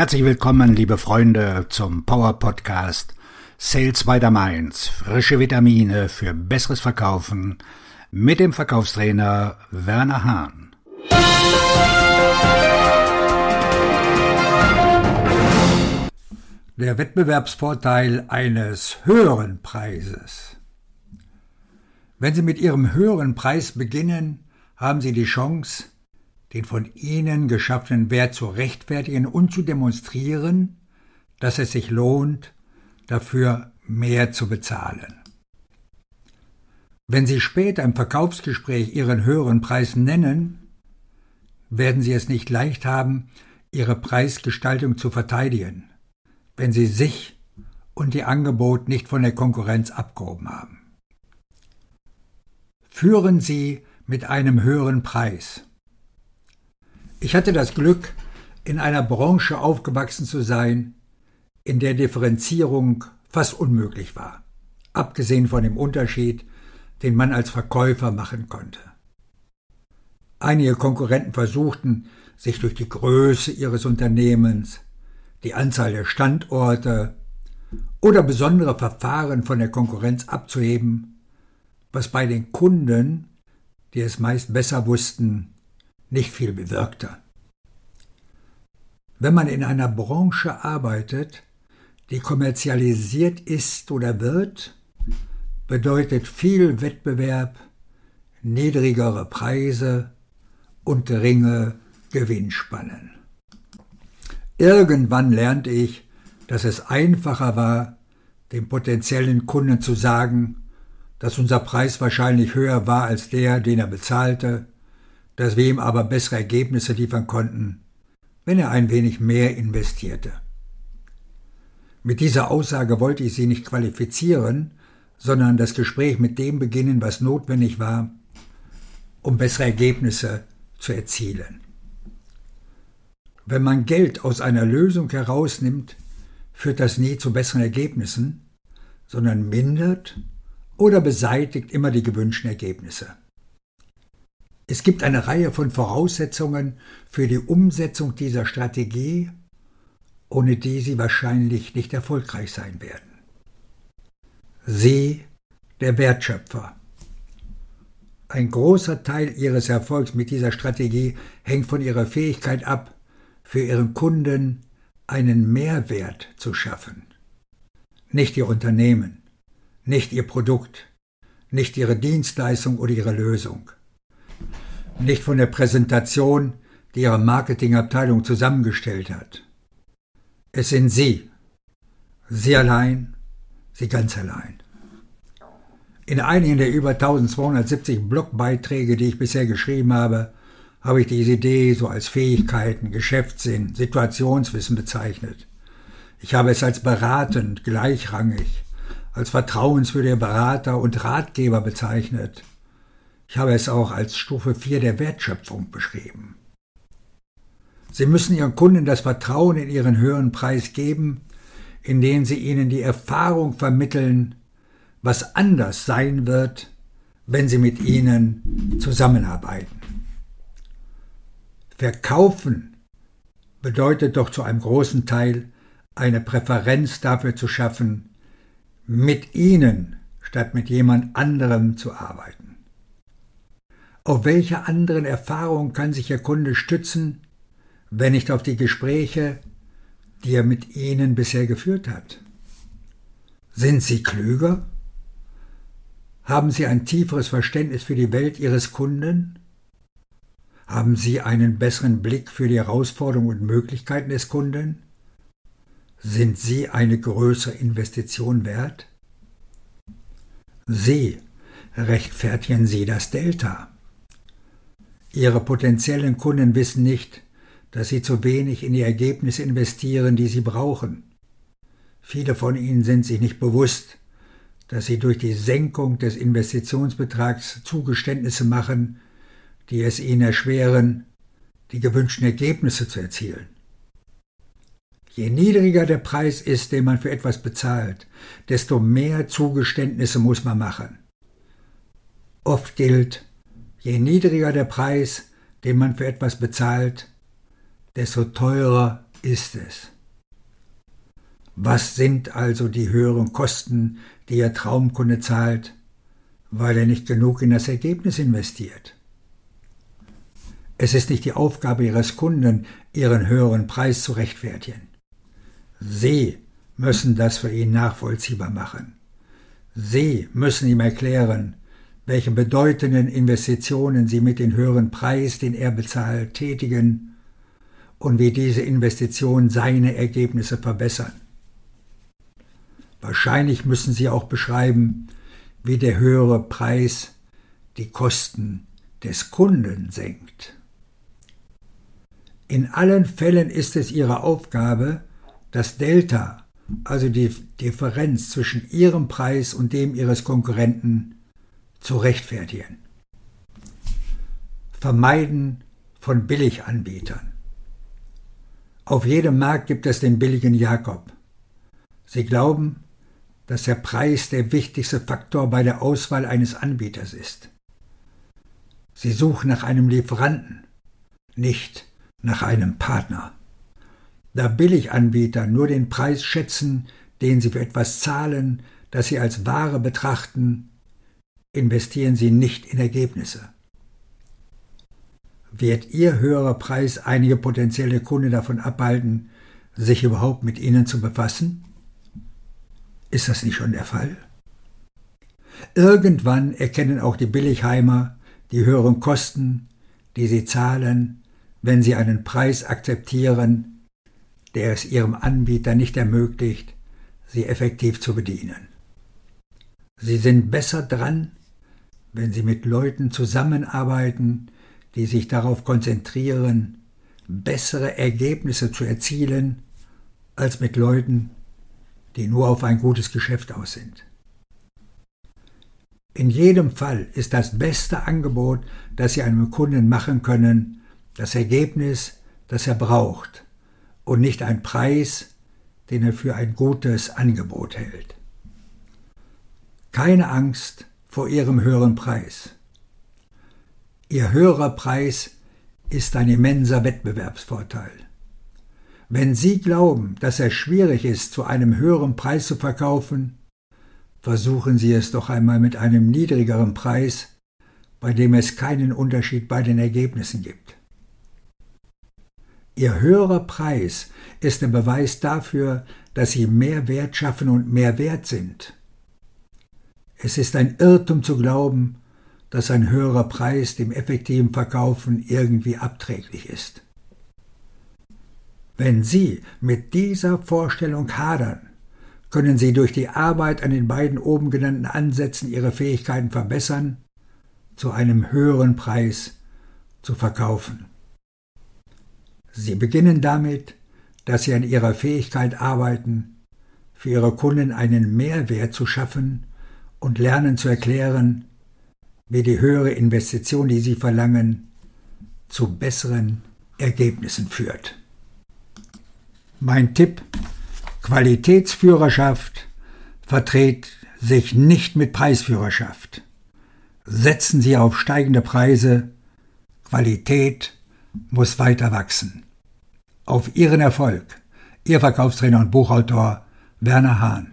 Herzlich willkommen, liebe Freunde, zum Power Podcast Sales by the Mainz. Frische Vitamine für besseres Verkaufen mit dem Verkaufstrainer Werner Hahn. Der Wettbewerbsvorteil eines höheren Preises. Wenn Sie mit Ihrem höheren Preis beginnen, haben Sie die Chance, den von ihnen geschaffenen Wert zu rechtfertigen und zu demonstrieren, dass es sich lohnt, dafür mehr zu bezahlen. Wenn Sie später im Verkaufsgespräch Ihren höheren Preis nennen, werden Sie es nicht leicht haben, Ihre Preisgestaltung zu verteidigen, wenn Sie sich und Ihr Angebot nicht von der Konkurrenz abgehoben haben. Führen Sie mit einem höheren Preis ich hatte das Glück, in einer Branche aufgewachsen zu sein, in der Differenzierung fast unmöglich war, abgesehen von dem Unterschied, den man als Verkäufer machen konnte. Einige Konkurrenten versuchten, sich durch die Größe ihres Unternehmens, die Anzahl der Standorte oder besondere Verfahren von der Konkurrenz abzuheben, was bei den Kunden, die es meist besser wussten, nicht viel bewirkte. Wenn man in einer Branche arbeitet, die kommerzialisiert ist oder wird, bedeutet viel Wettbewerb, niedrigere Preise und geringe Gewinnspannen. Irgendwann lernte ich, dass es einfacher war, dem potenziellen Kunden zu sagen, dass unser Preis wahrscheinlich höher war als der, den er bezahlte, dass wir ihm aber bessere Ergebnisse liefern konnten, wenn er ein wenig mehr investierte. Mit dieser Aussage wollte ich sie nicht qualifizieren, sondern das Gespräch mit dem beginnen, was notwendig war, um bessere Ergebnisse zu erzielen. Wenn man Geld aus einer Lösung herausnimmt, führt das nie zu besseren Ergebnissen, sondern mindert oder beseitigt immer die gewünschten Ergebnisse. Es gibt eine Reihe von Voraussetzungen für die Umsetzung dieser Strategie, ohne die Sie wahrscheinlich nicht erfolgreich sein werden. Sie, der Wertschöpfer. Ein großer Teil Ihres Erfolgs mit dieser Strategie hängt von Ihrer Fähigkeit ab, für Ihren Kunden einen Mehrwert zu schaffen. Nicht Ihr Unternehmen, nicht Ihr Produkt, nicht Ihre Dienstleistung oder Ihre Lösung nicht von der Präsentation, die Ihre Marketingabteilung zusammengestellt hat. Es sind Sie, Sie allein, Sie ganz allein. In einigen der über 1270 Blogbeiträge, die ich bisher geschrieben habe, habe ich diese Idee so als Fähigkeiten, Geschäftssinn, Situationswissen bezeichnet. Ich habe es als beratend, gleichrangig, als vertrauenswürdiger Berater und Ratgeber bezeichnet ich habe es auch als Stufe 4 der Wertschöpfung beschrieben. Sie müssen Ihren Kunden das Vertrauen in ihren höheren Preis geben, indem Sie ihnen die Erfahrung vermitteln, was anders sein wird, wenn Sie mit ihnen zusammenarbeiten. Verkaufen bedeutet doch zu einem großen Teil eine Präferenz dafür zu schaffen, mit Ihnen statt mit jemand anderem zu arbeiten. Auf welche anderen Erfahrungen kann sich Ihr Kunde stützen, wenn nicht auf die Gespräche, die er mit Ihnen bisher geführt hat? Sind Sie klüger? Haben Sie ein tieferes Verständnis für die Welt Ihres Kunden? Haben Sie einen besseren Blick für die Herausforderungen und Möglichkeiten des Kunden? Sind Sie eine größere Investition wert? Sie rechtfertigen Sie das Delta. Ihre potenziellen Kunden wissen nicht, dass sie zu wenig in die Ergebnisse investieren, die sie brauchen. Viele von ihnen sind sich nicht bewusst, dass sie durch die Senkung des Investitionsbetrags Zugeständnisse machen, die es ihnen erschweren, die gewünschten Ergebnisse zu erzielen. Je niedriger der Preis ist, den man für etwas bezahlt, desto mehr Zugeständnisse muss man machen. Oft gilt, Je niedriger der Preis, den man für etwas bezahlt, desto teurer ist es. Was sind also die höheren Kosten, die Ihr Traumkunde zahlt, weil er nicht genug in das Ergebnis investiert? Es ist nicht die Aufgabe Ihres Kunden, Ihren höheren Preis zu rechtfertigen. Sie müssen das für ihn nachvollziehbar machen. Sie müssen ihm erklären, welche bedeutenden Investitionen Sie mit dem höheren Preis, den er bezahlt, tätigen und wie diese Investitionen seine Ergebnisse verbessern. Wahrscheinlich müssen Sie auch beschreiben, wie der höhere Preis die Kosten des Kunden senkt. In allen Fällen ist es Ihre Aufgabe, das Delta, also die Differenz zwischen Ihrem Preis und dem Ihres Konkurrenten, zu rechtfertigen. Vermeiden von Billiganbietern. Auf jedem Markt gibt es den billigen Jakob. Sie glauben, dass der Preis der wichtigste Faktor bei der Auswahl eines Anbieters ist. Sie suchen nach einem Lieferanten, nicht nach einem Partner. Da Billiganbieter nur den Preis schätzen, den sie für etwas zahlen, das sie als Ware betrachten, investieren sie nicht in Ergebnisse. Wird Ihr höherer Preis einige potenzielle Kunden davon abhalten, sich überhaupt mit Ihnen zu befassen? Ist das nicht schon der Fall? Irgendwann erkennen auch die Billigheimer die höheren Kosten, die sie zahlen, wenn sie einen Preis akzeptieren, der es ihrem Anbieter nicht ermöglicht, sie effektiv zu bedienen. Sie sind besser dran, wenn sie mit Leuten zusammenarbeiten, die sich darauf konzentrieren, bessere Ergebnisse zu erzielen, als mit Leuten, die nur auf ein gutes Geschäft aus sind. In jedem Fall ist das beste Angebot, das Sie einem Kunden machen können, das Ergebnis, das er braucht und nicht ein Preis, den er für ein gutes Angebot hält. Keine Angst vor ihrem höheren Preis. Ihr höherer Preis ist ein immenser Wettbewerbsvorteil. Wenn Sie glauben, dass es schwierig ist, zu einem höheren Preis zu verkaufen, versuchen Sie es doch einmal mit einem niedrigeren Preis, bei dem es keinen Unterschied bei den Ergebnissen gibt. Ihr höherer Preis ist der Beweis dafür, dass sie mehr Wert schaffen und mehr wert sind. Es ist ein Irrtum zu glauben, dass ein höherer Preis dem effektiven Verkaufen irgendwie abträglich ist. Wenn Sie mit dieser Vorstellung hadern, können Sie durch die Arbeit an den beiden oben genannten Ansätzen Ihre Fähigkeiten verbessern, zu einem höheren Preis zu verkaufen. Sie beginnen damit, dass Sie an Ihrer Fähigkeit arbeiten, für Ihre Kunden einen Mehrwert zu schaffen und lernen zu erklären, wie die höhere Investition, die Sie verlangen, zu besseren Ergebnissen führt. Mein Tipp, Qualitätsführerschaft verträgt sich nicht mit Preisführerschaft. Setzen Sie auf steigende Preise, Qualität muss weiter wachsen. Auf Ihren Erfolg, Ihr Verkaufstrainer und Buchautor Werner Hahn.